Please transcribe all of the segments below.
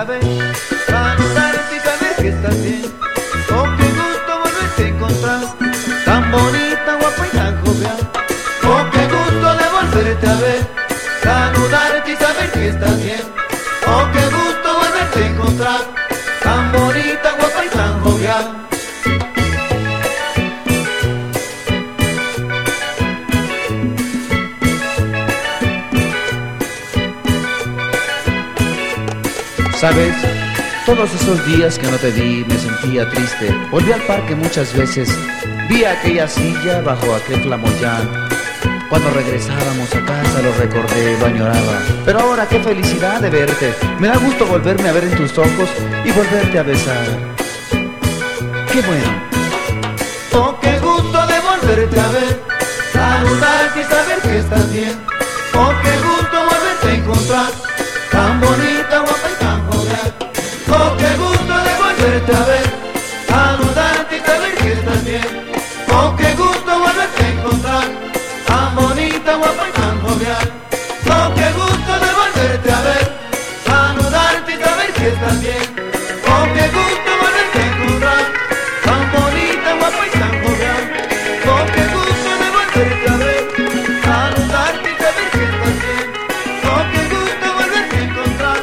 volverte a ver, saludarte y saber que estás bien. Sabes, todos esos días que no te vi me sentía triste. Volví al parque muchas veces, vi aquella silla bajo aquel flamoyán. Cuando regresábamos a casa lo recordé, lo añoraba. Pero ahora qué felicidad de verte. Me da gusto volverme a ver en tus ojos y volverte a besar. Qué bueno. Oh, qué gusto de volverte a ver, saludarte y saber que estás bien. Oh, qué gusto volverte a encontrar, jovial. Oh, qué gusto de volverte a ver, saludarte y saber que estás bien. Oh, qué gusto volverte a encontrar, tan bonita, guapa y tan jovial. Oh, qué gusto de volverte a ver, saludarte y saber que estás bien. Oh, qué gusto volverte a encontrar,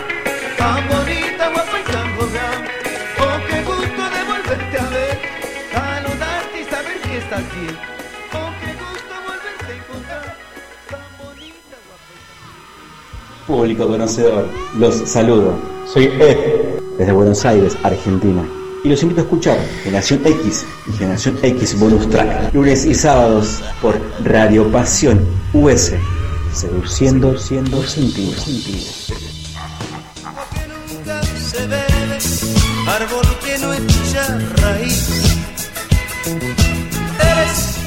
tan bonita, guapa y tan jovial. Oh, qué gusto de volverte a ver, saludarte y saber que estás bien. Público conocedor, los saludo. Soy Ed, desde Buenos Aires, Argentina. Y los invito a escuchar Generación X y Generación X Bonus Track, lunes y sábados por Radio Pasión US, seduciendo, siendo sentido. se bebe, árbol que no echa raíz. Eres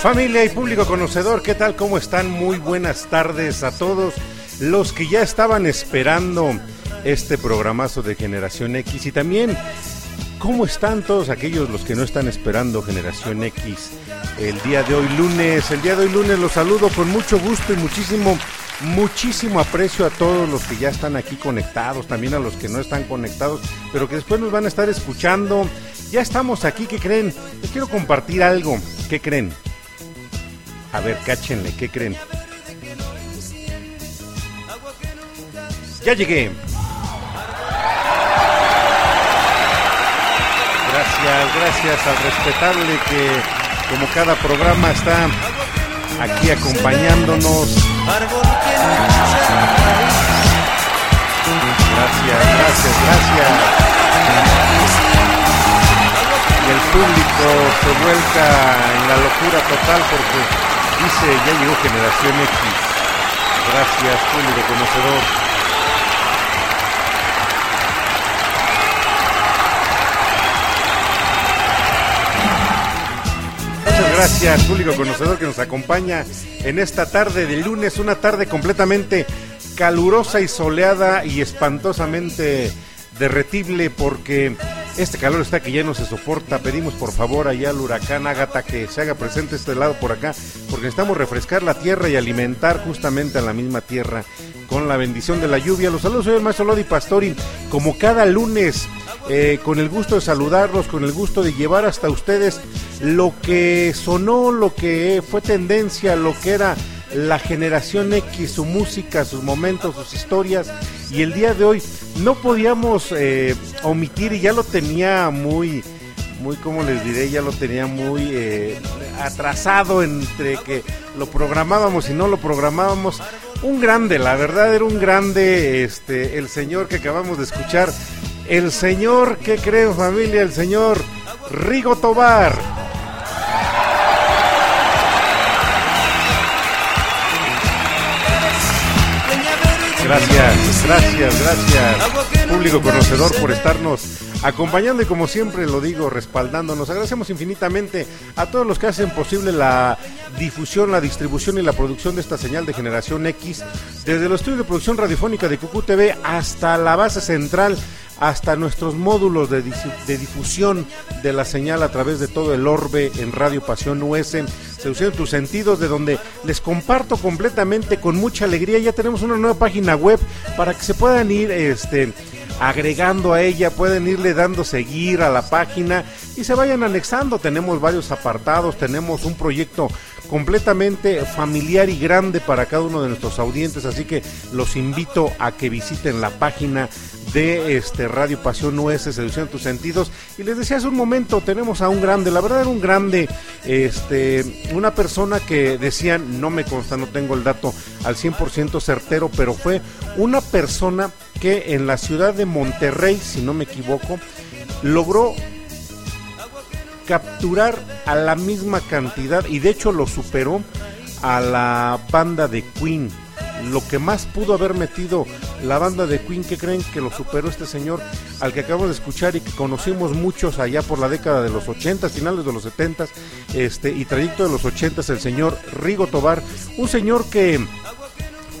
Familia y público conocedor, ¿qué tal? ¿Cómo están? Muy buenas tardes a todos los que ya estaban esperando este programazo de Generación X y también ¿cómo están todos aquellos los que no están esperando Generación X el día de hoy lunes? El día de hoy lunes los saludo con mucho gusto y muchísimo, muchísimo aprecio a todos los que ya están aquí conectados, también a los que no están conectados, pero que después nos van a estar escuchando. Ya estamos aquí, ¿qué creen? Les quiero compartir algo, ¿qué creen? A ver, cáchenle, ¿qué creen? Ya llegué. Gracias, gracias al respetable que como cada programa está aquí acompañándonos. Gracias, gracias, gracias. Y el público se vuelca en la locura total porque dice, ya llegó Generación X. Gracias, público conocedor. Gracias, público conocedor que nos acompaña en esta tarde de lunes, una tarde completamente calurosa y soleada y espantosamente derretible porque Este calor está que ya no se soporta. Pedimos por favor allá al huracán Ágata que se haga presente este lado por acá, porque necesitamos refrescar la tierra y alimentar justamente a la misma tierra con la bendición de la lluvia. Los saludos, soy el maestro Lodi Pastori, como cada lunes, eh, con el gusto de saludarlos, con el gusto de llevar hasta ustedes lo que sonó, lo que fue tendencia, lo que era la generación X, su música, sus momentos, sus historias. Y el día de hoy no podíamos eh, omitir, y ya lo tenía muy, muy, como les diré, ya lo tenía muy eh, atrasado entre que lo programábamos y no lo programábamos. Un grande, la verdad era un grande, este, el señor que acabamos de escuchar, el señor, ¿qué creen familia? El señor Rigo Tobar. Gracias, gracias, gracias, público conocedor, por estarnos acompañando y como siempre lo digo, respaldándonos. Agradecemos infinitamente a todos los que hacen posible la difusión, la distribución y la producción de esta señal de generación X, desde los estudios de producción radiofónica de Cucú TV hasta la base central hasta nuestros módulos de, difusión de la señal a través de todo el orbe en Radio Pasión US, Seduciendo tus sentidos, de donde les comparto completamente con mucha alegría. Ya tenemos una nueva página web para que se puedan ir este, agregando a ella, pueden irle dando seguir a la página y se vayan anexando. Tenemos varios apartados, tenemos un proyecto completamente familiar y grande para cada uno de nuestros audientes, así que los invito a que visiten la página de este Radio Pasión US, Seducción tus sentidos. Y les decía hace un momento, tenemos a un grande, la verdad era un grande, este, una persona que decían, no me consta, no tengo el dato al 100% certero, pero fue una persona que en la ciudad de Monterrey, si no me equivoco, logró capturar a la misma cantidad y de hecho lo superó a la banda de Queen lo que más pudo haber metido la banda de Queen, que creen que lo superó este señor al que acabamos de escuchar y que conocimos muchos allá por la década de los 80, finales de los 70 este, y trayecto de los 80, el señor Rigo Tobar, un señor que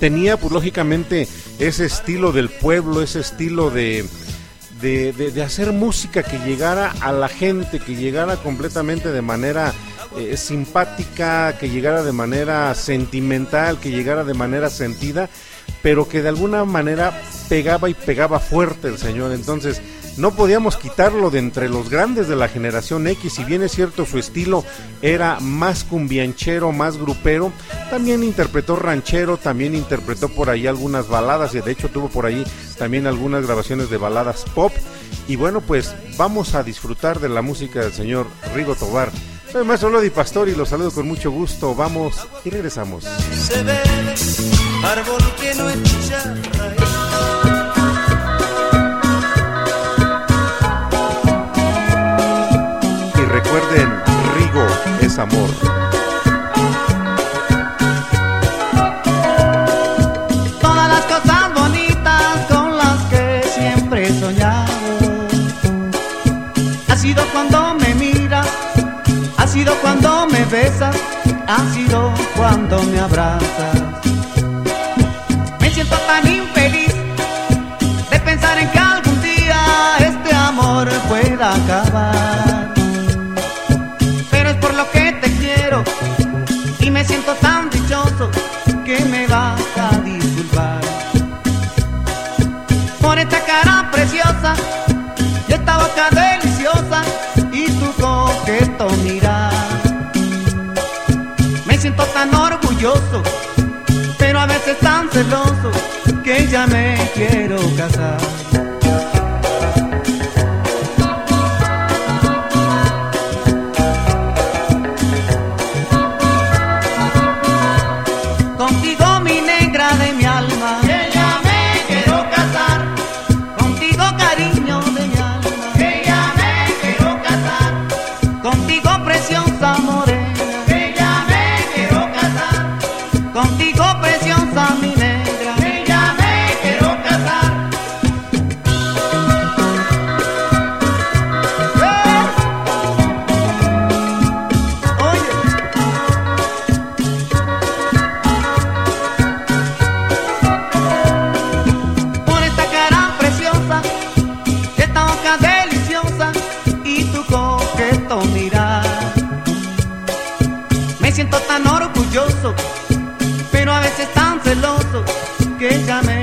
tenía pues lógicamente ese estilo del pueblo, ese estilo de, de, de, hacer música que llegara a la gente, que llegara completamente de manera eh, simpática, que llegara de manera sentimental, que llegara de manera sentida, pero que de alguna manera pegaba y pegaba fuerte el señor. Entonces, no podíamos quitarlo de entre los grandes de la generación X, si bien es cierto su estilo era más cumbianchero, más grupero, también interpretó ranchero, también interpretó por ahí algunas baladas y de hecho tuvo por ahí también algunas grabaciones de baladas pop. Y bueno, pues vamos a disfrutar de la música del señor Rigo Tobar. Soy Maestro Lodi Pastor y los saludo con mucho gusto. Vamos y regresamos. Que ya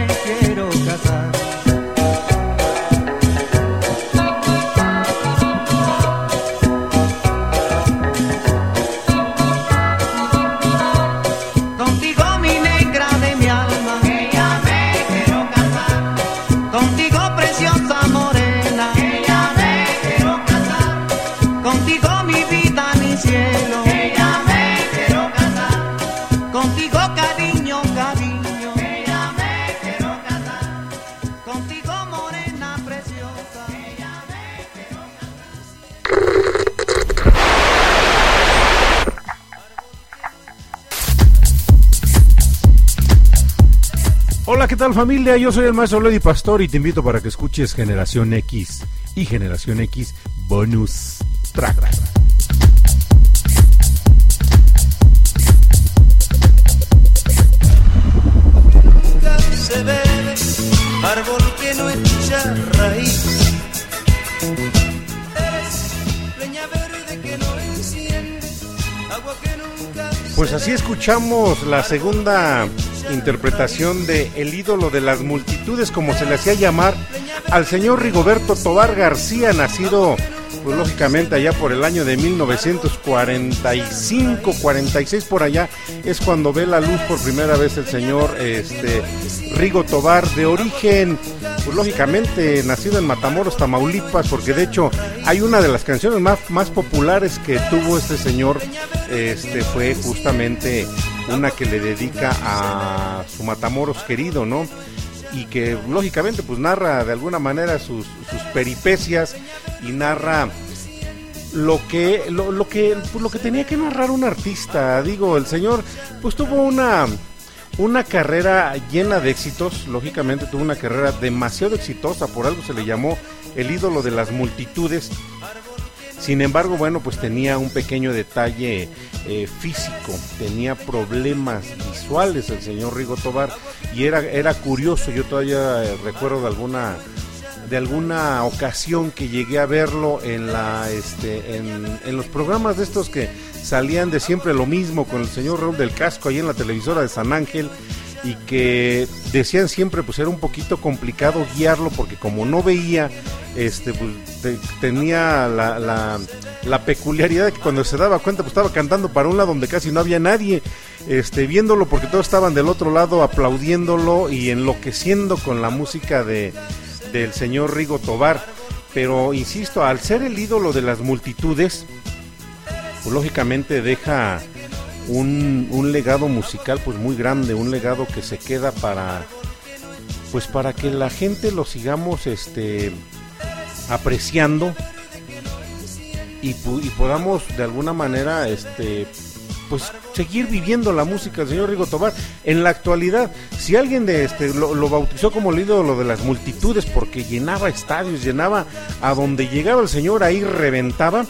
tal familia? Yo soy el maestro Lady Pastor y te invito para que escuches Generación X y Generación X Bonus Track. nunca se bebe, árbol que no echa raíz. Eres leña verde que no enciende, agua que nunca Pues así escuchamos la segunda interpretación de El ídolo de las multitudes, como se le hacía llamar al señor Rigoberto Tobar García, nacido pues lógicamente allá por el año de 1945, 46 por allá, es cuando ve la luz por primera vez el señor este Rigo Tobar, de origen, pues lógicamente nacido en Matamoros, Tamaulipas, porque de hecho hay una de las canciones más, más populares que tuvo este señor, este fue justamente una que le dedica a su Matamoros querido, ¿no? y que lógicamente pues narra de alguna manera sus, sus peripecias y narra lo que lo, lo que pues, lo que tenía que narrar un artista digo el señor pues tuvo una una carrera llena de éxitos lógicamente tuvo una carrera demasiado exitosa por algo se le llamó el ídolo de las multitudes sin embargo, bueno, pues tenía un pequeño detalle eh, físico, tenía problemas visuales el señor Rigo Tobar y era, era curioso, yo todavía eh, recuerdo de alguna de alguna ocasión que llegué a verlo en la este en, en los programas de estos que salían de siempre lo mismo con el señor Raúl del Casco ahí en la televisora de San Ángel y que decían siempre pues era un poquito complicado guiarlo porque como no veía este pues te- tenía la, la, la peculiaridad de que cuando se daba cuenta pues estaba cantando para un lado donde casi no había nadie este viéndolo porque todos estaban del otro lado aplaudiéndolo y enloqueciendo con la música de del señor Rigo Tobar. Pero insisto al ser el ídolo de las multitudes pues lógicamente deja un, un legado musical pues muy grande, un legado que se queda para pues para que la gente lo sigamos este apreciando y, y podamos de alguna manera este pues seguir viviendo la música del señor Rigo Tobar en la actualidad. Si alguien de este lo, lo bautizó como el ídolo de las multitudes porque llenaba estadios llenaba a donde llegaba el señor ahí reventaba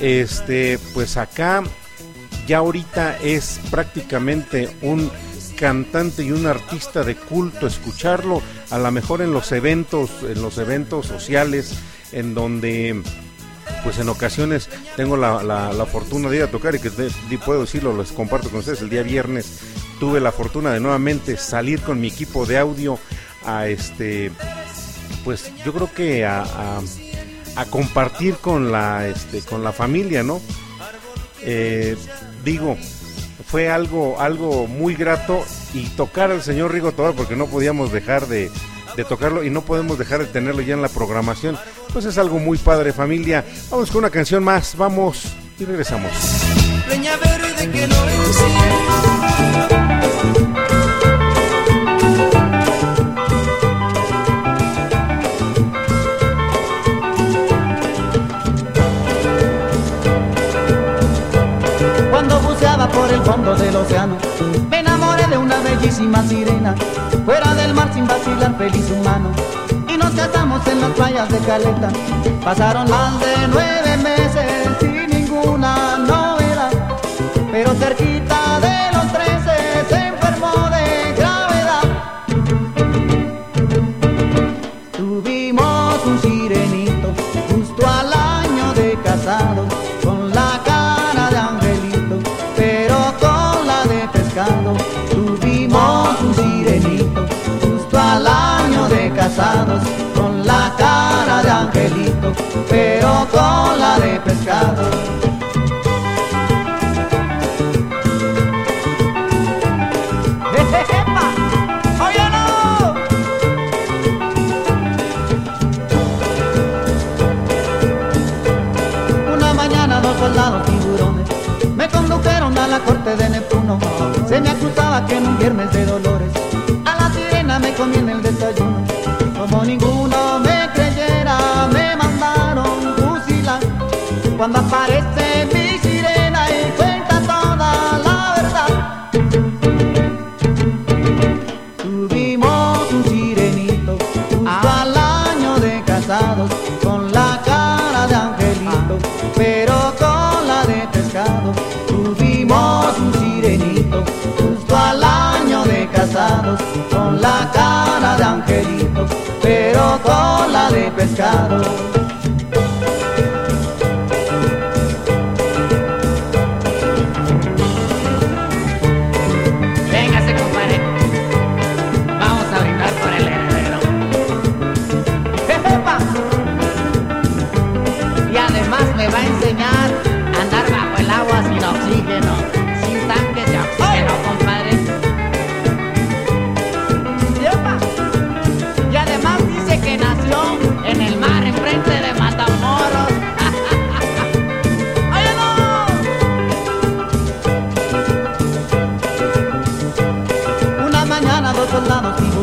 este pues acá ya ahorita es prácticamente un cantante y un artista de culto escucharlo a lo mejor en los eventos en los eventos sociales en donde pues en ocasiones tengo la, la- fortuna de ir a tocar y que puedo decirlo, les comparto con ustedes, el día viernes tuve la fortuna de nuevamente salir con mi equipo de audio a este, pues yo creo que a compartir con la, este, con la familia, ¿no? Eh, digo, fue algo, algo muy grato y tocar al señor Rigo Tobar porque no podíamos dejar de, de tocarlo y no podemos dejar de tenerlo ya en la programación. Pues es algo muy padre familia. Vamos con una canción más, vamos y regresamos. Por el fondo del océano, me enamoré de una bellísima sirena. Fuera del mar sin vacilar, feliz humano. Y nos casamos en las playas de Caleta. Pasaron más de nueve meses sin ninguna novedad. Pero cerquita pero cola de pescado. Una mañana dos soldados tiburones me condujeron a la corte de Neptuno. Se me acusaba que en un viernes de dolores a la sirena me comí en el desayuno. Como ninguno la cara de angelito, pero con la de pescado.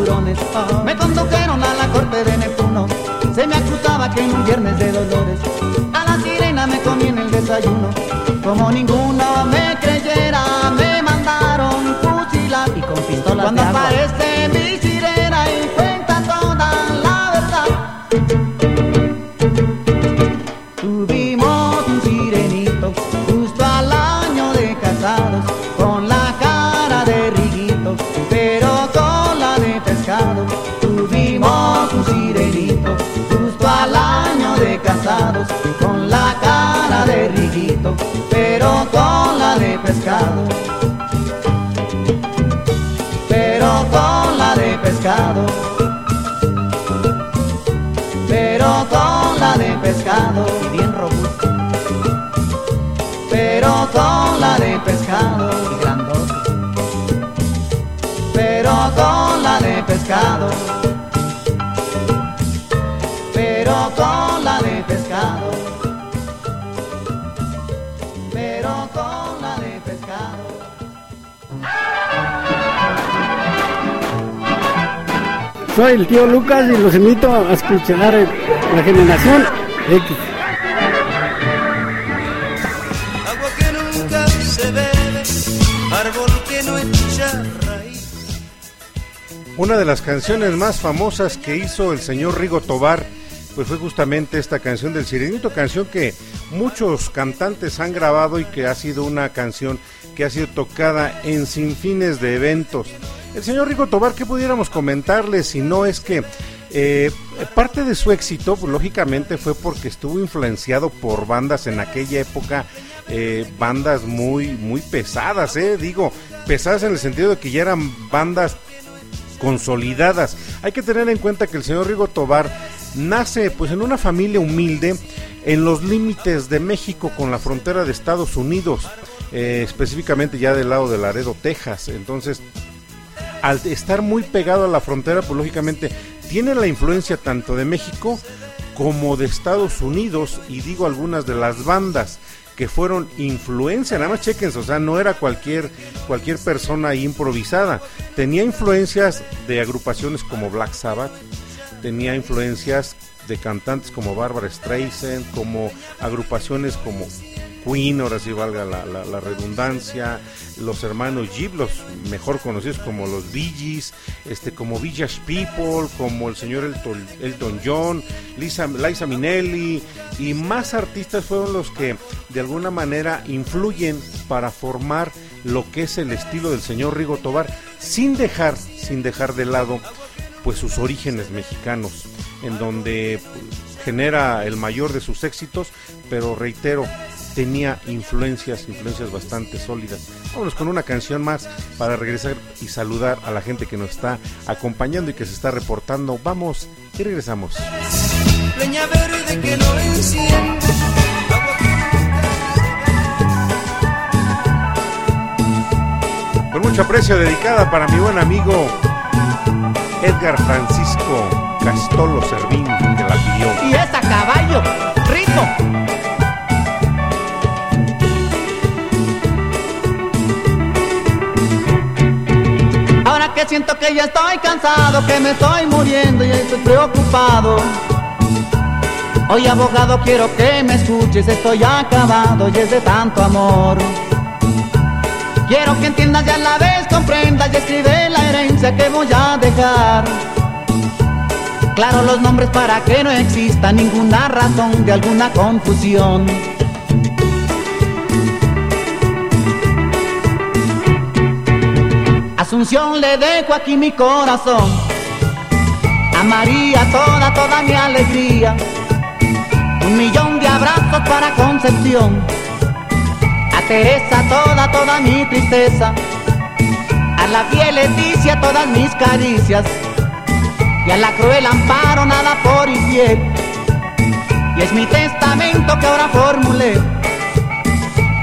Tiburones me condujeron a la corte de Neptuno. Se me acusaba que en un viernes de dolores a la sirena me comí en el desayuno. Como ninguno me creyera, me mandaron fusilar. Y con pistolas Cuando de agua. aparece pescado. Pero con la de pescado. Pero con la de pescado. Bien robusto Pero con la de pescado. y grandote. Pero con la de pescado. Soy el tío Lucas y los invito a escuchar eh, la generación X. agua que nunca se bebe, árbol que no echa raíz. Una de las canciones más famosas que hizo el señor Rigo Tobar, pues fue justamente esta canción del Sirenito, canción que muchos cantantes han grabado y que ha sido una canción que ha sido tocada en sinfines de eventos. El señor Rigo Tobar, ¿qué pudiéramos comentarle si no es que eh, parte de su éxito, lógicamente, fue porque estuvo influenciado por bandas en aquella época, eh, bandas muy, muy pesadas, eh, digo, pesadas en el sentido de que ya eran bandas consolidadas. Hay que tener en cuenta que el señor Rigo Tobar nace pues en una familia humilde en los límites de México con la frontera de Estados Unidos, eh, específicamente ya del lado de Laredo, Texas. Entonces, al estar muy pegado a la frontera, pues lógicamente tiene la influencia tanto de México como de Estados Unidos y digo algunas de las bandas que fueron influencia, nada más chequense, o sea, no era cualquier, cualquier persona improvisada, tenía influencias de agrupaciones como Black Sabbath, tenía influencias de cantantes como Barbara Streisand, como agrupaciones como Queen, ahora sí valga la, la- redundancia, los hermanos Jeep, los mejor conocidos como los Gees, este, como Village People, como el señor Elton, Elton John, Lisa, Liza Minnelli y más artistas fueron los que de alguna manera influyen para formar lo que es el estilo del señor Rigo Tobar, sin dejar, sin dejar de lado pues sus orígenes mexicanos, en donde genera el mayor de sus éxitos, pero reitero, tenía influencias, influencias bastante sólidas. Vámonos con una canción más para regresar y saludar a la gente que nos está acompañando y que se está reportando. Vamos y regresamos. leña verde que no enciende. agua que Con mucho aprecio dedicada para mi buen amigo Edgar Francisco Castolo Servín, que la pidió. Y es a caballo, rico. Siento que ya estoy cansado, que me estoy muriendo y estoy preocupado. Hoy abogado quiero que me escuches, estoy acabado y es de tanto amor. Quiero que entiendas y a la vez comprendas y escribe la herencia que voy a dejar. Claro los nombres para que no exista ninguna razón de alguna confusión. Le dejo aquí mi corazón. A María toda, toda mi alegría. Un millón de abrazos para Concepción. A Teresa toda, toda mi tristeza. A la fiel Leticia todas mis caricias. Y a la cruel amparo nada por infiel. Y es mi testamento que ahora formulé.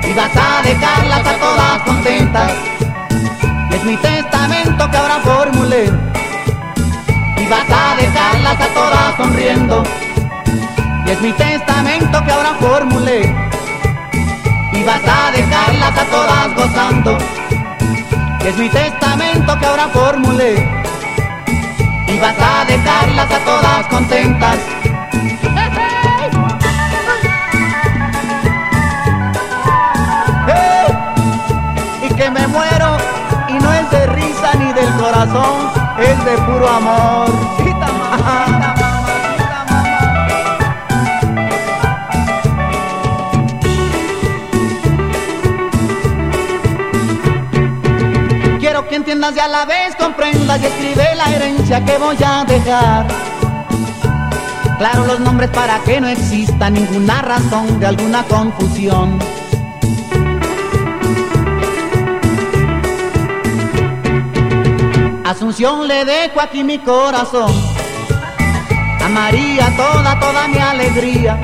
Y vas a dejarlas a todas contentas. Es mi testamento que ahora formulé. Y vas a dejarlas a todas sonriendo. Y es mi testamento que ahora formulé. Y vas a dejarlas a todas gozando. Y es mi testamento que ahora formulé. Y vas a dejarlas a todas contentas. Corazón, es de puro amor. Quiero que entiendas y a la vez comprendas y escribe la herencia que voy a dejar. Claro los nombres para que no exista ninguna razón de alguna confusión. Asunción le dejo aquí mi corazón. A María toda, toda mi alegría.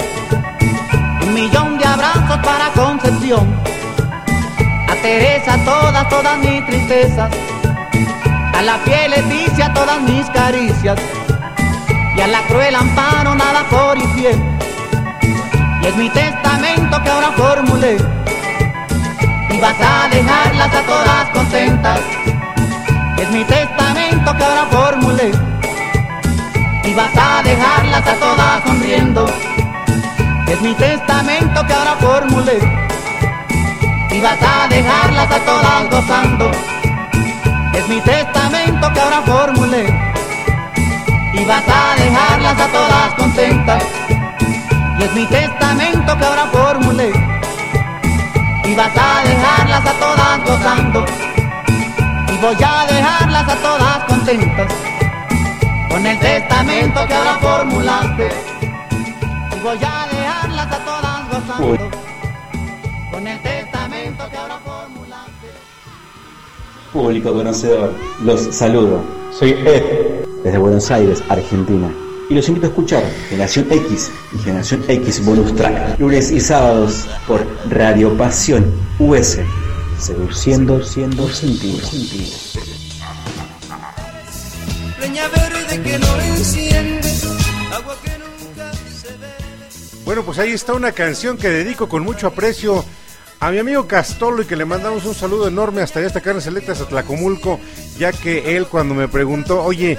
Un millón de abrazos para Concepción. A Teresa todas, todas mis tristezas. A la fiel Leticia todas mis caricias. Y a la cruel amparo nada por infiel. Y es mi testamento que ahora formulé. Y vas a dejarlas a todas contentas. Es mi testamento que ahora formulé. Y vas a dejarlas a todas sonriendo. Es mi testamento que ahora formulé. Y vas a dejarlas a todas gozando. Es mi testamento que ahora formulé. Y vas a dejarlas a todas contentas. Y es mi testamento que ahora formulé. Y vas a dejarlas a todas gozando voy a dejarlas a todas contentas con el testamento que ahora formulaste y voy a dejarlas a todas gozando con el testamento que ahora formulaste Público conocedor, los saludo. Soy Ed, desde Buenos Aires, Argentina. Y los invito a escuchar Generación X y Generación X Bonus Track, lunes y sábados por Radio Pasión US, seduciendo, siendo sentido. leña verde que no enciende, agua que nunca se ve. Bueno, pues ahí está una canción que dedico con mucho aprecio a mi amigo Castolo y que le mandamos un saludo enorme hasta allá, hasta Carnes Selectas, a Tlacomulco, ya que él cuando me preguntó, oye,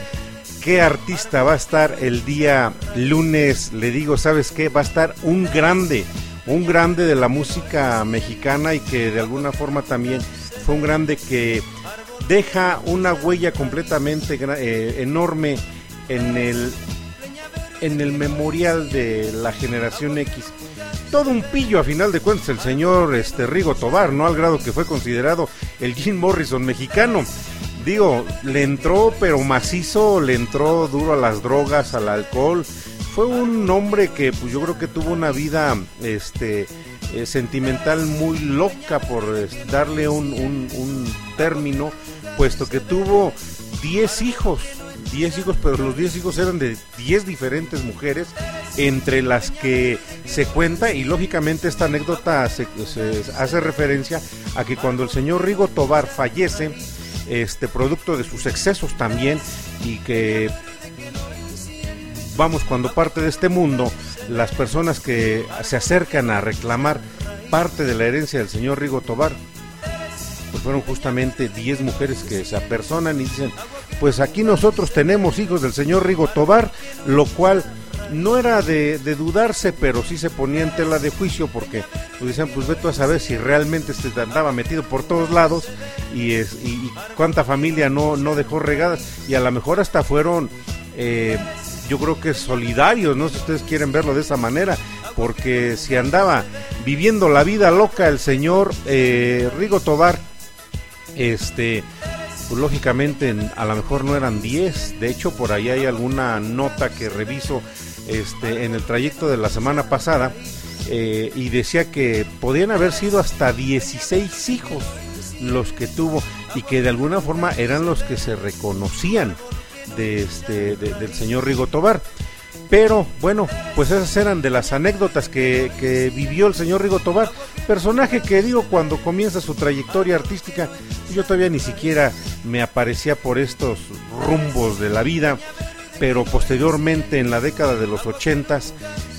¿qué artista va a estar el día lunes? Le digo, ¿sabes qué? Va a estar un grande, un grande de la música mexicana y que de alguna forma también fue un grande que deja una huella completamente eh, enorme en el en el memorial de la generación X. Todo un pillo a final de cuentas el señor este Rigo Tobar, ¿no? Al grado que fue considerado el Jim Morrison mexicano. Digo, le entró pero macizo, le entró duro a las drogas, al alcohol. Fue un hombre que pues yo creo que tuvo una vida este eh, sentimental muy loca por darle un, término, puesto que tuvo 10 hijos, 10 hijos, pero los 10 hijos eran de 10 diferentes mujeres, entre las que se cuenta, y lógicamente esta anécdota se, se hace referencia a que cuando el señor Rigo Tobar fallece, este producto de sus excesos también, y que vamos, cuando parte de este mundo, las personas que se acercan a reclamar parte de la herencia del señor Rigo Tobar, pues fueron justamente 10 mujeres que se apersonan y dicen, pues aquí nosotros tenemos hijos del señor Rigo Tobar, lo cual no era de, dudarse, pero sí se ponía en tela de juicio porque pues decían, pues ve tú a saber si realmente este andaba metido por todos lados y, es, y cuánta familia no, no dejó regadas y a lo mejor hasta fueron... Eh, yo creo que solidarios, no si ustedes quieren verlo de esa manera, porque si andaba viviendo la vida loca el señor eh, Rigo Tobar, este, pues lógicamente a lo mejor no eran 10, de hecho por ahí hay alguna nota que reviso este, en el trayecto de la semana pasada eh, y decía que podían haber sido hasta 16 hijos los que tuvo y que de alguna forma eran los que se reconocían este, de, del señor Rigo Tobar. Pero bueno, pues esas eran de las anécdotas que, que, vivió el señor Rigo Tobar, personaje que digo cuando comienza su trayectoria artística, yo todavía ni siquiera me aparecía por estos rumbos de la vida, pero posteriormente en la década de los ochentas,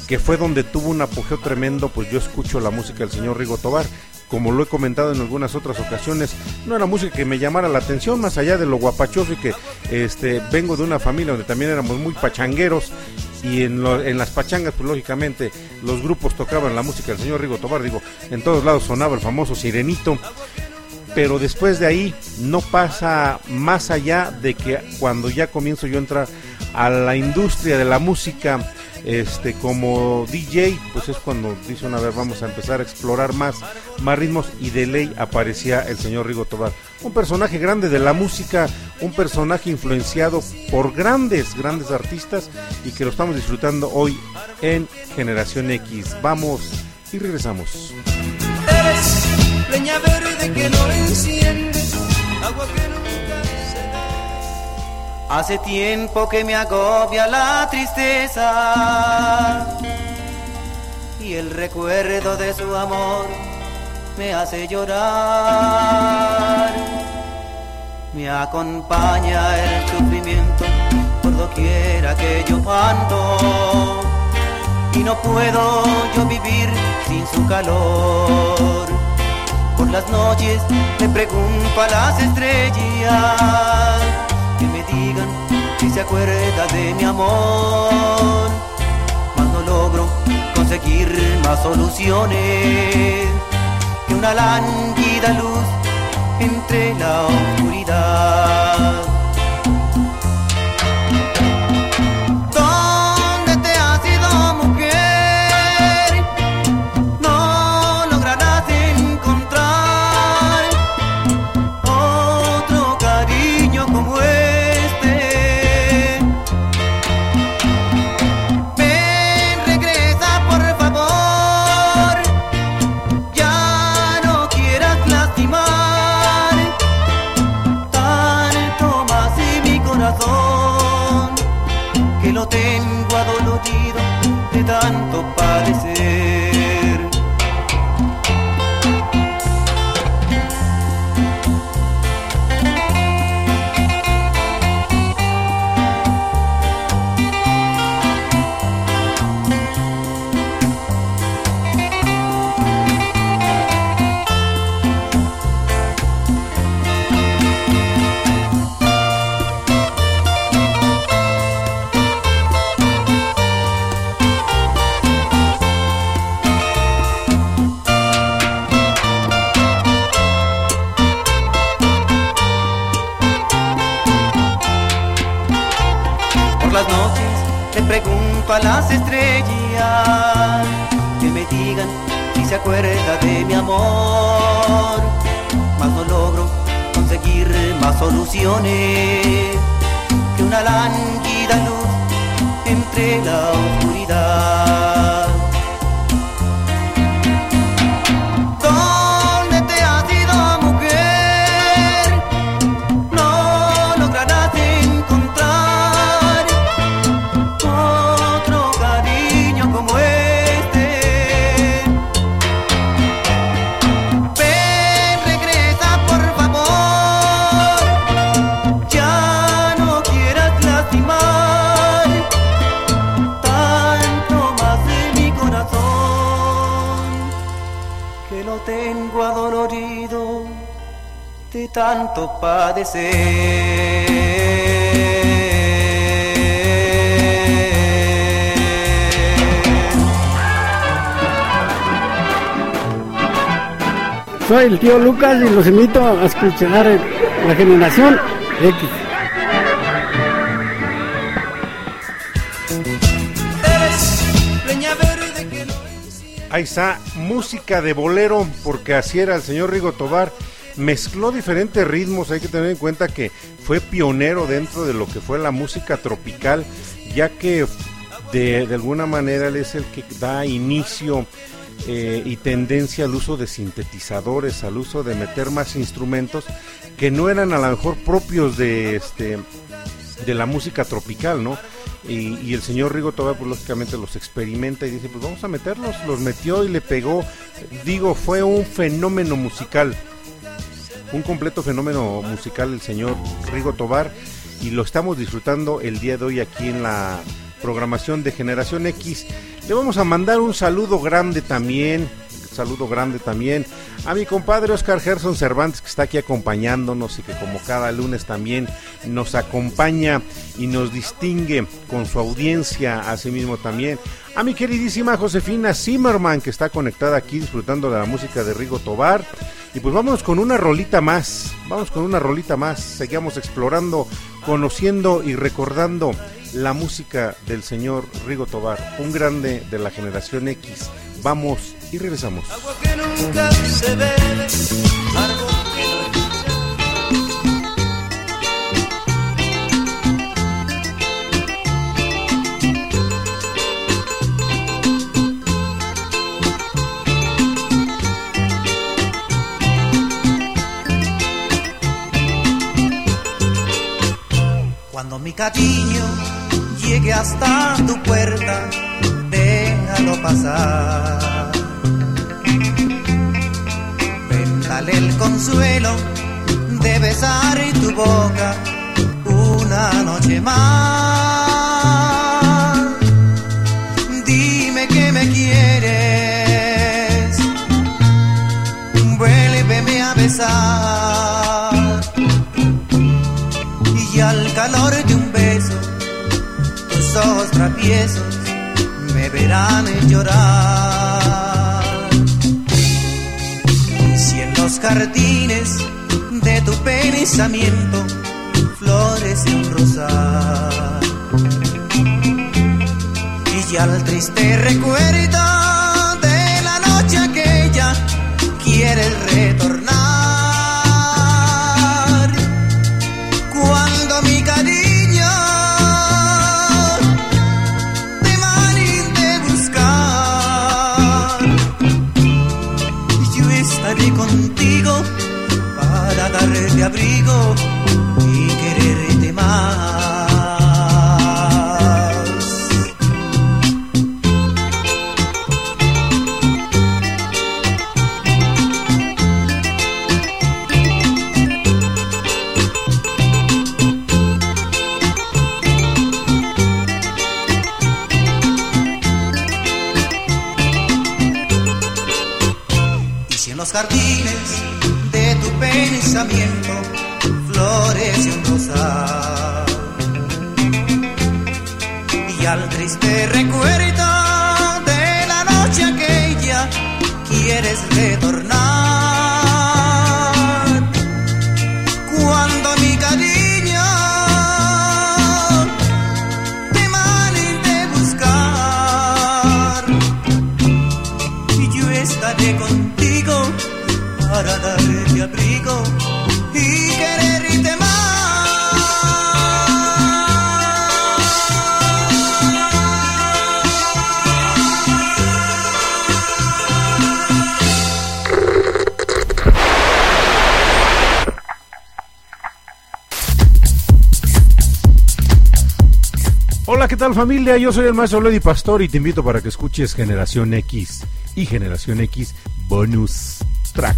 que fue donde tuvo un apogeo tremendo, pues yo escucho la música del señor Rigo Tobar, como lo he comentado en algunas otras ocasiones, no era música que me llamara la atención, más allá de lo guapachoso y que este vengo de una familia donde también éramos muy pachangueros y en, en las pachangas, pues lógicamente los grupos tocaban la música del señor Rigo Tobar, digo, en todos lados sonaba el famoso Sirenito, pero después de ahí no pasa más allá de que cuando ya comienzo yo a entrar a la industria de la música, este como DJ, pues es cuando dicen, a ver, vamos a empezar a explorar más, más ritmos y de ley aparecía el señor Rigo Tobar. Un personaje grande de la música, un personaje influenciado por grandes, grandes artistas y que lo estamos disfrutando hoy en Generación X. Vamos y regresamos. Hace tiempo que me agobia la tristeza y el recuerdo de su amor me hace llorar. Me acompaña el sufrimiento por doquiera que yo ando y no puedo yo vivir sin su calor. Por las noches me pregunto a las estrellas si se acuerda de mi amor. Mas no logro conseguir más soluciones que una lánguida luz entre la oscuridad. De Soy el tío Lucas y los invito a escuchar la generación X. Ahí está, música de bolero, porque así era el señor Rigo Tobar. Mezcló diferentes ritmos, hay que tener en cuenta que fue pionero dentro de lo que fue la música tropical, ya que de, de alguna manera él es el que da inicio eh, y tendencia al uso de sintetizadores, al uso de meter más instrumentos que no eran a lo mejor propios de este de la música tropical, ¿no? Y, el señor Rigo Tobar, pues lógicamente los experimenta y dice, pues vamos a meterlos, los metió y le pegó. Digo, fue un fenómeno musical, un completo fenómeno musical el señor Rigo Tobar y lo estamos disfrutando el día de hoy aquí en la programación de Generación X. Le vamos a mandar un saludo grande también, saludo grande también a mi compadre Oscar Gerson Cervantes que está aquí acompañándonos y que como cada lunes también nos acompaña y nos distingue con su audiencia, asimismo también a mi queridísima Josefina Zimmerman que está conectada aquí disfrutando de la música de Rigo Tobar. Y pues vamos con una rolita más, vamos con una rolita más, seguimos explorando, conociendo y recordando la música del señor Rigo Tobar, un grande de la generación X. Vamos y regresamos. Agua que nunca se bebe, que no Cuando mi cariño llegue hasta tu puerta, déjalo pasar. Véndale el consuelo de besar tu boca una noche más. Dime que me quieres, vuélveme a besar ojos traviesos me verán llorar. Y si en los jardines de tu pensamiento florece un rosal, y al triste recuerdo de la noche aquella quieres retornar. Jardines de tu pensamiento florece un y al triste recuerdo tal familia? Yo soy el maestro Lady Pastor y te invito para que escuches Generación X y Generación X Bonus Track.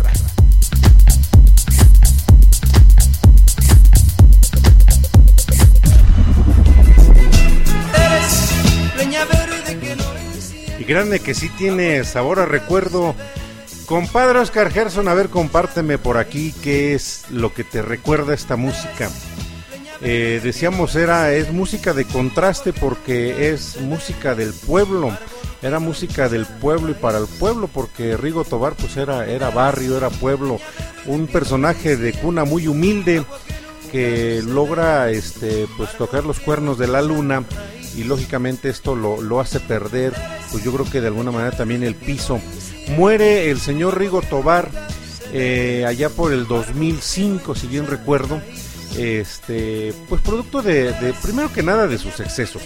Y grande que sí tiene sabor a recuerdo Compadre Oscar Gerson, a ver, compárteme por aquí qué es lo que te recuerda esta música. Eh, decíamos era es música de contraste porque es música del pueblo. Era música del pueblo y para el pueblo porque Rigo Tobar pues era era barrio era pueblo. Un personaje de cuna muy humilde que logra este pues tocar los cuernos de la luna y lógicamente esto lo, lo hace perder pues yo creo que de alguna manera también el piso. Muere el señor Rigo Tobar eh, allá por el 2005 si bien recuerdo este, pues producto de, primero que nada, de sus excesos,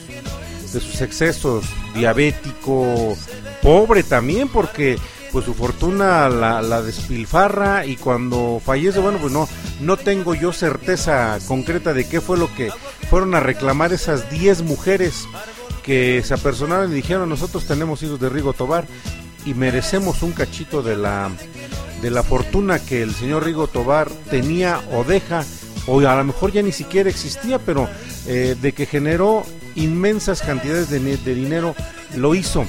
de sus excesos, diabético, pobre también, porque pues su fortuna la, la, despilfarra y cuando fallece, bueno, pues no, no tengo yo certeza concreta de qué fue lo que fueron a reclamar esas 10 mujeres que se apersonaron y dijeron, nosotros tenemos hijos de Rigo Tobar y merecemos un cachito de la, de la fortuna que el señor Rigo Tobar tenía o deja o a lo mejor ya ni siquiera existía, pero eh, de que generó inmensas cantidades de, de, dinero, lo hizo.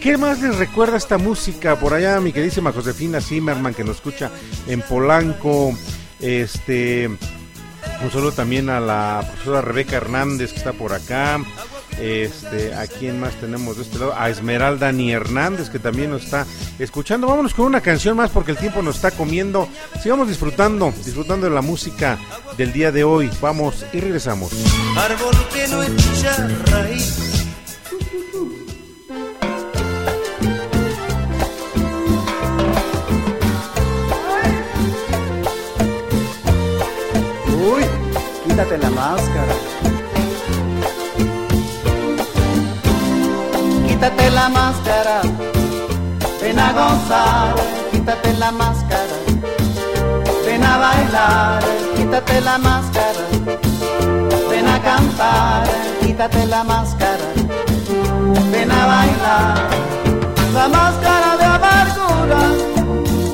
¿Qué más les recuerda esta música? Por allá mi queridísima Josefina Zimmerman que nos escucha en Polanco, este, un saludo también a la profesora Rebeca Hernández que está por acá, este, ¿a quién más tenemos de este lado? A Esmeralda Ni Hernández, que también nos está escuchando. Vámonos con una canción más porque el tiempo nos está comiendo. Sigamos disfrutando, disfrutando de la música del día de hoy. Vamos y regresamos. Árbol que no echa raíz. Uy, quítate la máscara. Quítate la máscara, ven a gozar, quítate la máscara, ven a bailar, quítate la máscara, ven a cantar, quítate la máscara, ven a bailar. La máscara de amargura,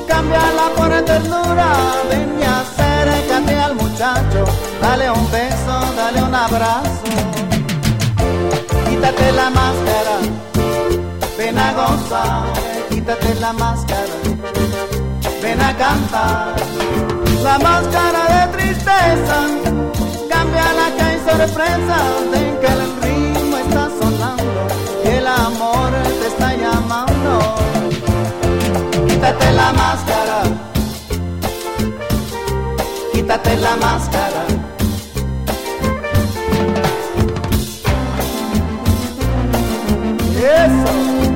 cámbiala por ternura, ven y acércate al muchacho, dale un beso, dale un abrazo. Quítate la máscara, ven a gozar, quítate la máscara, ven a cantar. La máscara de tristeza, cambia la que hay sorpresa, ven que el ritmo está sonando, que el amor te está llamando. Quítate la máscara, quítate la máscara. Eso.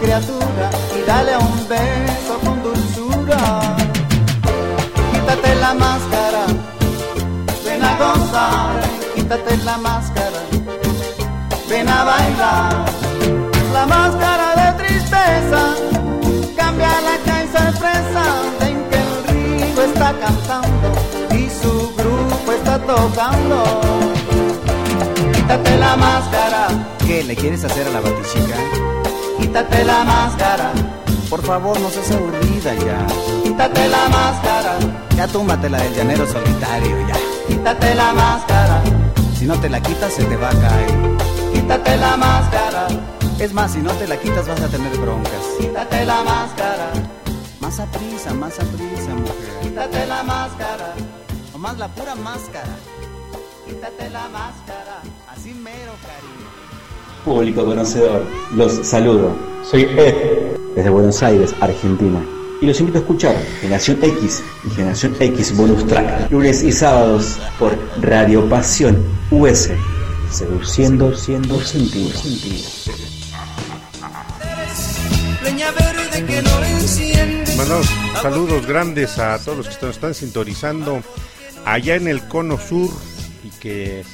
Criatura y dale un beso con dulzura. Quítate la máscara, ven a gozar, quítate la máscara, ven a bailar la máscara de tristeza, cambia la hay sorpresa, ven que el río está cantando y su grupo está tocando. Quítate la máscara, ¿Qué le quieres hacer a la batichica? Quítate la máscara, Por favor, no seas aburrida ya. quítate la máscara, Ya túmbate la del llanero solitario ya. quítate la máscara, Si no te la quitas, se te va a caer. quítate la máscara, Es más, si no te la quitas, vas a tener broncas. quítate la máscara, Más a prisa, más a prisa, mujer. quítate la máscara, O más la pura máscara. quítate la máscara. Así mero, cariño. Público conocedor, los saludo. Soy Ed, desde Buenos Aires, Argentina. Y los invito a escuchar Generación X y Generación X Bonus Track, lunes y sábados por Radio Pasión US, seduciendo siendo sentido. Leña verde que no enciende. Mandamos saludos grandes a todos los que nos están sintonizando allá en el cono sur y que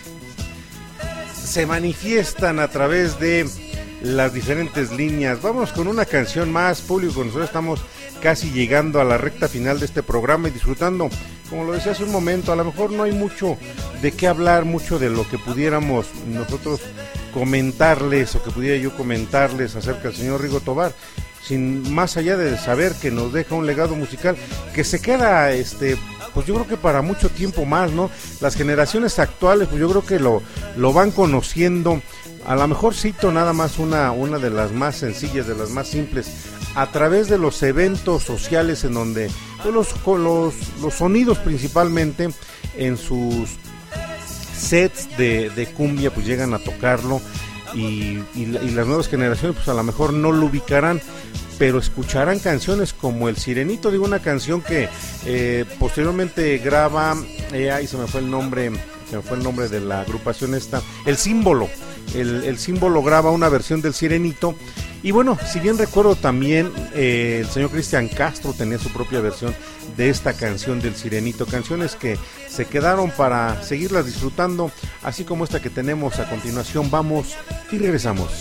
se manifiestan a través de las diferentes líneas. Vamos con una canción más, público. Nosotros estamos casi llegando a la recta final de este programa y disfrutando, como lo decía hace un momento, a lo mejor no hay mucho de qué hablar, mucho de lo que pudiéramos nosotros comentarles o que pudiera yo comentarles acerca del señor Rigo Tobar sin más allá de saber que nos deja un legado musical que se queda este pues yo creo que para mucho tiempo más no las generaciones actuales pues yo creo que lo lo van conociendo. A lo mejor cito nada más una una de las más sencillas de las más simples. A través de los eventos sociales en donde pues, los, los los sonidos principalmente en sus sets de, de cumbia pues llegan a tocarlo y, y, y, las nuevas generaciones pues a lo mejor no lo ubicarán pero escucharán canciones como El Sirenito, digo una canción que eh, posteriormente graba, eh, se me fue el nombre, se me fue el nombre de la agrupación esta, El Símbolo, el, el Símbolo graba una versión del Sirenito. Y bueno, si bien recuerdo también eh, el señor Cristian Castro tenía su propia versión de esta canción del Sirenito, canciones que se quedaron para seguirlas disfrutando, así como esta que tenemos a continuación, vamos y regresamos.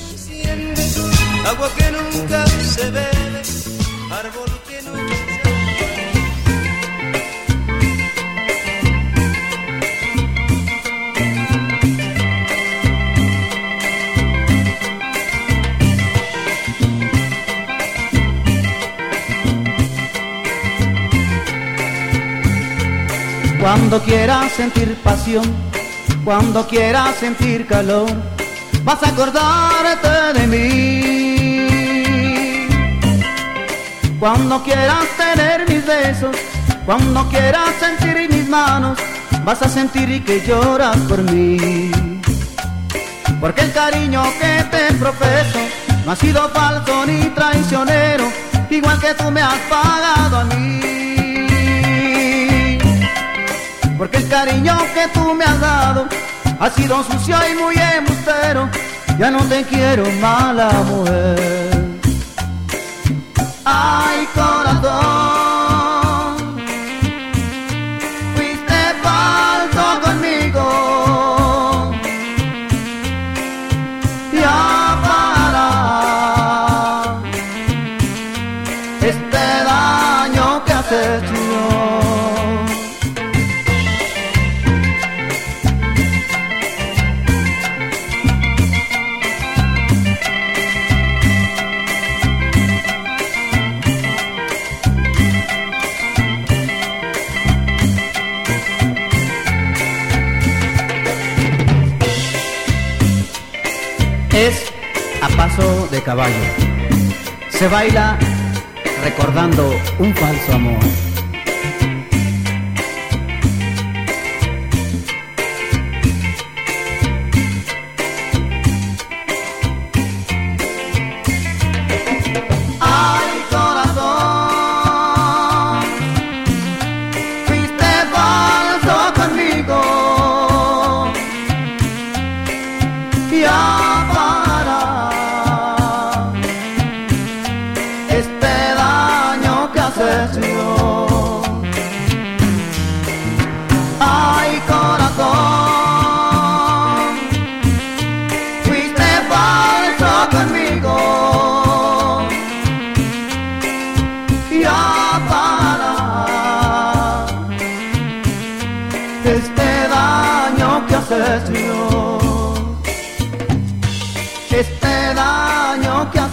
Agua que Cuando quieras sentir pasión, cuando quieras sentir calor, vas a acordarte de mí. Cuando quieras tener mis besos, cuando quieras sentir mis manos, vas a sentir que lloras por mí. Porque el cariño que te profeso no ha sido falso ni traicionero, igual que tú me has pagado a mí. Porque el cariño que tú me has dado ha sido sucio y muy embustero, ya no te quiero mala mujer. Ay, corazón, de caballo. Se baila recordando un falso amor.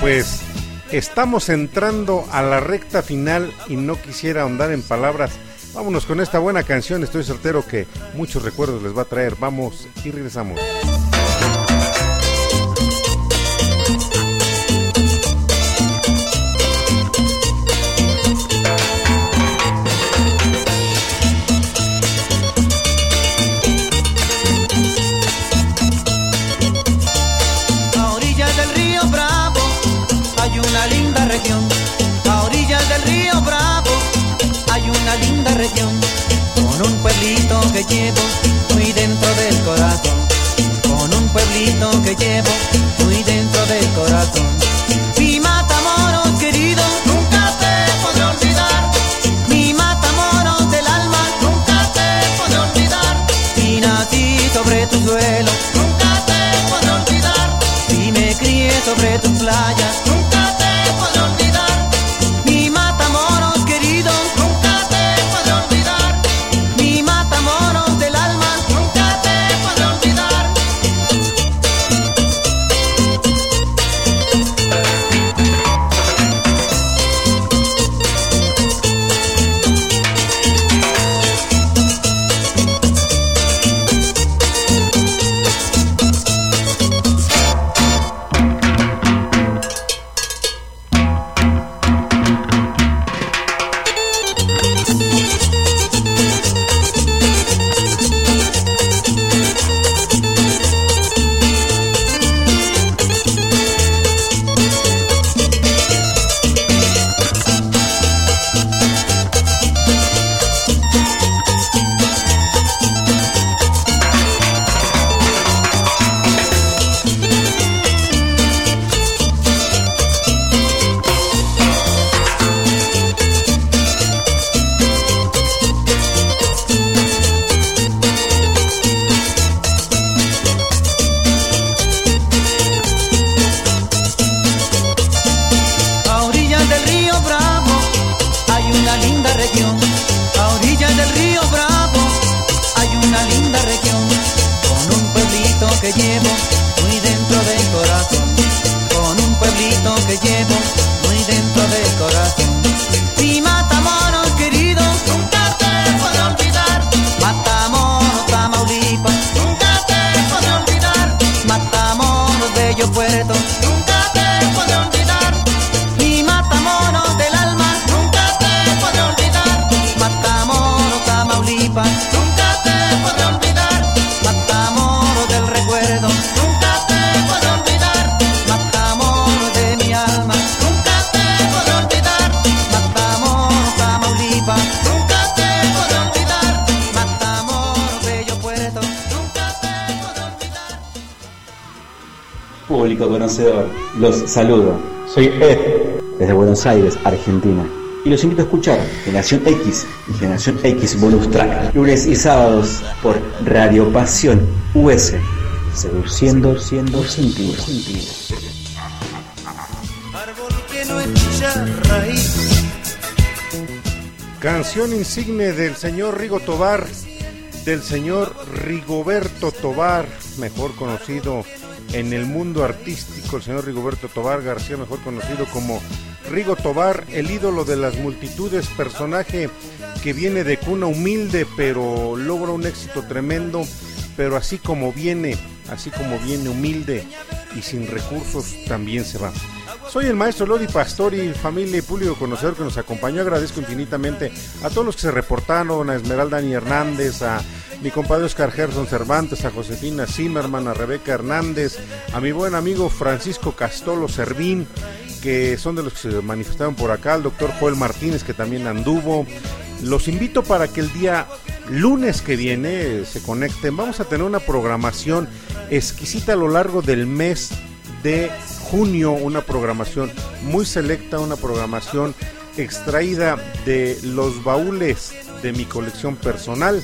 Pues estamos entrando a la recta final y no quisiera ahondar en palabras. Vámonos con esta buena canción, estoy certero que muchos recuerdos les va a traer. Vamos y regresamos. Linda región. Con un pueblito que llevo muy dentro del corazón. Con un pueblito que llevo muy dentro del corazón. Conocedor, los saludo. Soy Ed, desde Buenos Aires, Argentina. Y los invito a escuchar Generación X y Generación X Bonus Track, lunes y sábados por Radio Pasión US, seduciendo, siendo sentido. Árbol que no echa raíz. Canción insigne del señor Rigo Tobar, del señor Rigoberto Tobar, mejor conocido en el mundo artístico, el señor Rigoberto Tobar García, mejor conocido como Rigo Tobar, el ídolo de las multitudes, personaje que viene de cuna humilde, pero logra un éxito tremendo, pero así como viene, así como viene humilde y sin recursos, también se va. Soy el maestro Lodi Pastori, familia y público conocedor que nos acompañó. Agradezco infinitamente a todos los que se reportaron, a Esmeralda Dani Hernández, a mi compadre Oscar Gerson Cervantes, a Josefina Zimmerman, a Rebeca Hernández, a mi buen amigo Francisco Castolo Servín, que son de los que se manifestaron por acá, al doctor Joel Martínez, que también anduvo. Los invito para que el día lunes que viene se conecten. Vamos a tener una programación exquisita a lo largo del mes de junio, una programación muy selecta, una programación extraída de los baúles de mi colección personal.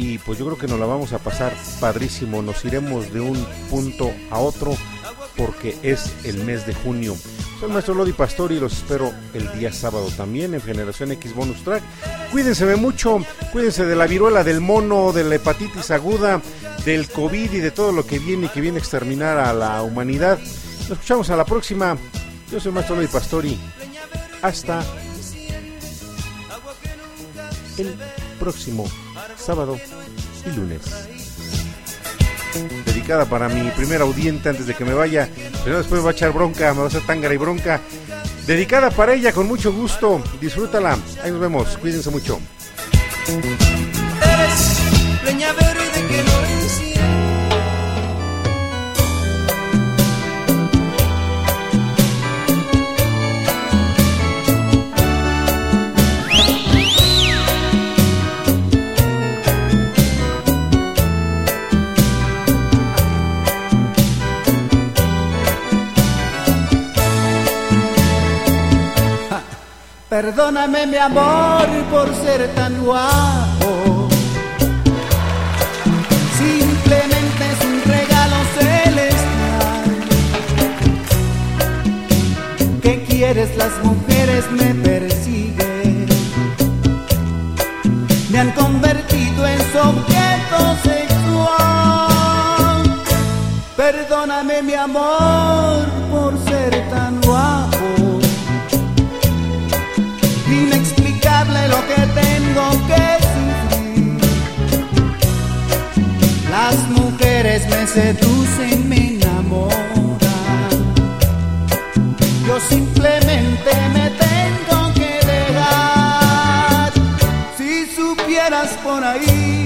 Y pues yo creo que nos la vamos a pasar padrísimo. Nos iremos de un punto a otro porque es el mes de junio. Soy maestro Lodi Pastori y los espero el día sábado también en Generación X Bonus Track. Cuídense de mucho, cuídense de la viruela del mono, de la hepatitis aguda, del COVID y de todo lo que viene y que viene a exterminar a la humanidad. Nos escuchamos a la próxima Yo soy Maestro Ley Pastori. Hasta el próximo sábado y lunes. Dedicada para mi primer audiente antes de que me vaya. Pero después va a echar bronca, me va a hacer tangara y bronca. Dedicada para ella con mucho gusto. Disfrútala. Ahí nos vemos. Cuídense mucho. Eres leña verde que no Perdóname mi amor por ser tan guapo. Simplemente es un regalo celestial. ¿Qué quieres? Las mujeres me persiguen. Me han convertido en su objeto sexual. Perdóname mi amor Las mujeres me seducen, me enamoran. Yo simplemente me tengo que dejar. Si supieras por ahí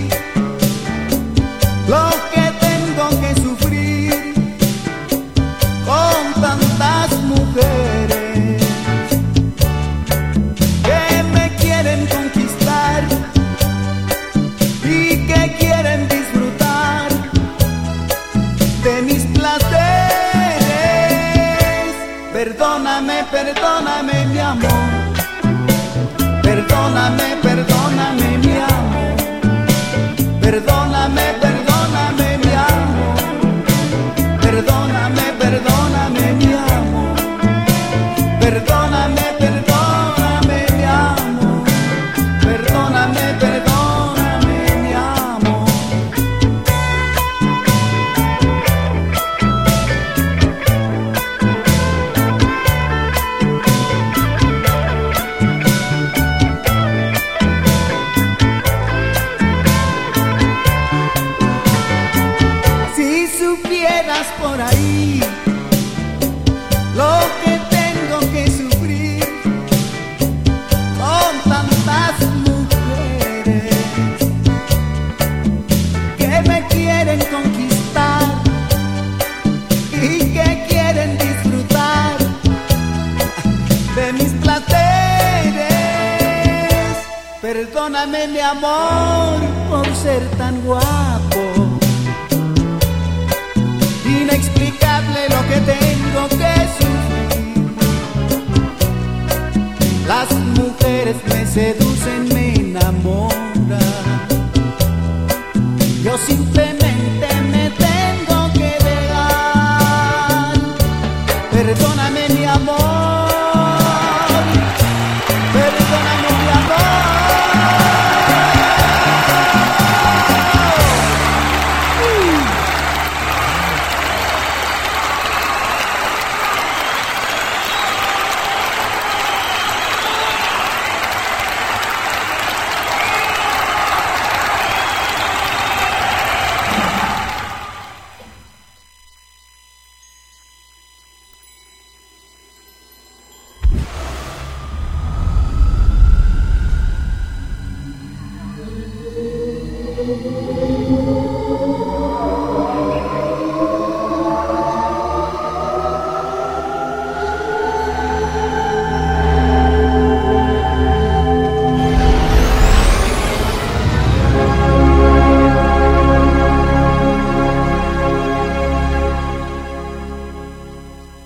Perdóname mi amor por ser tan guapo inexplicable lo que tengo que sufrir. Las mujeres me seducen,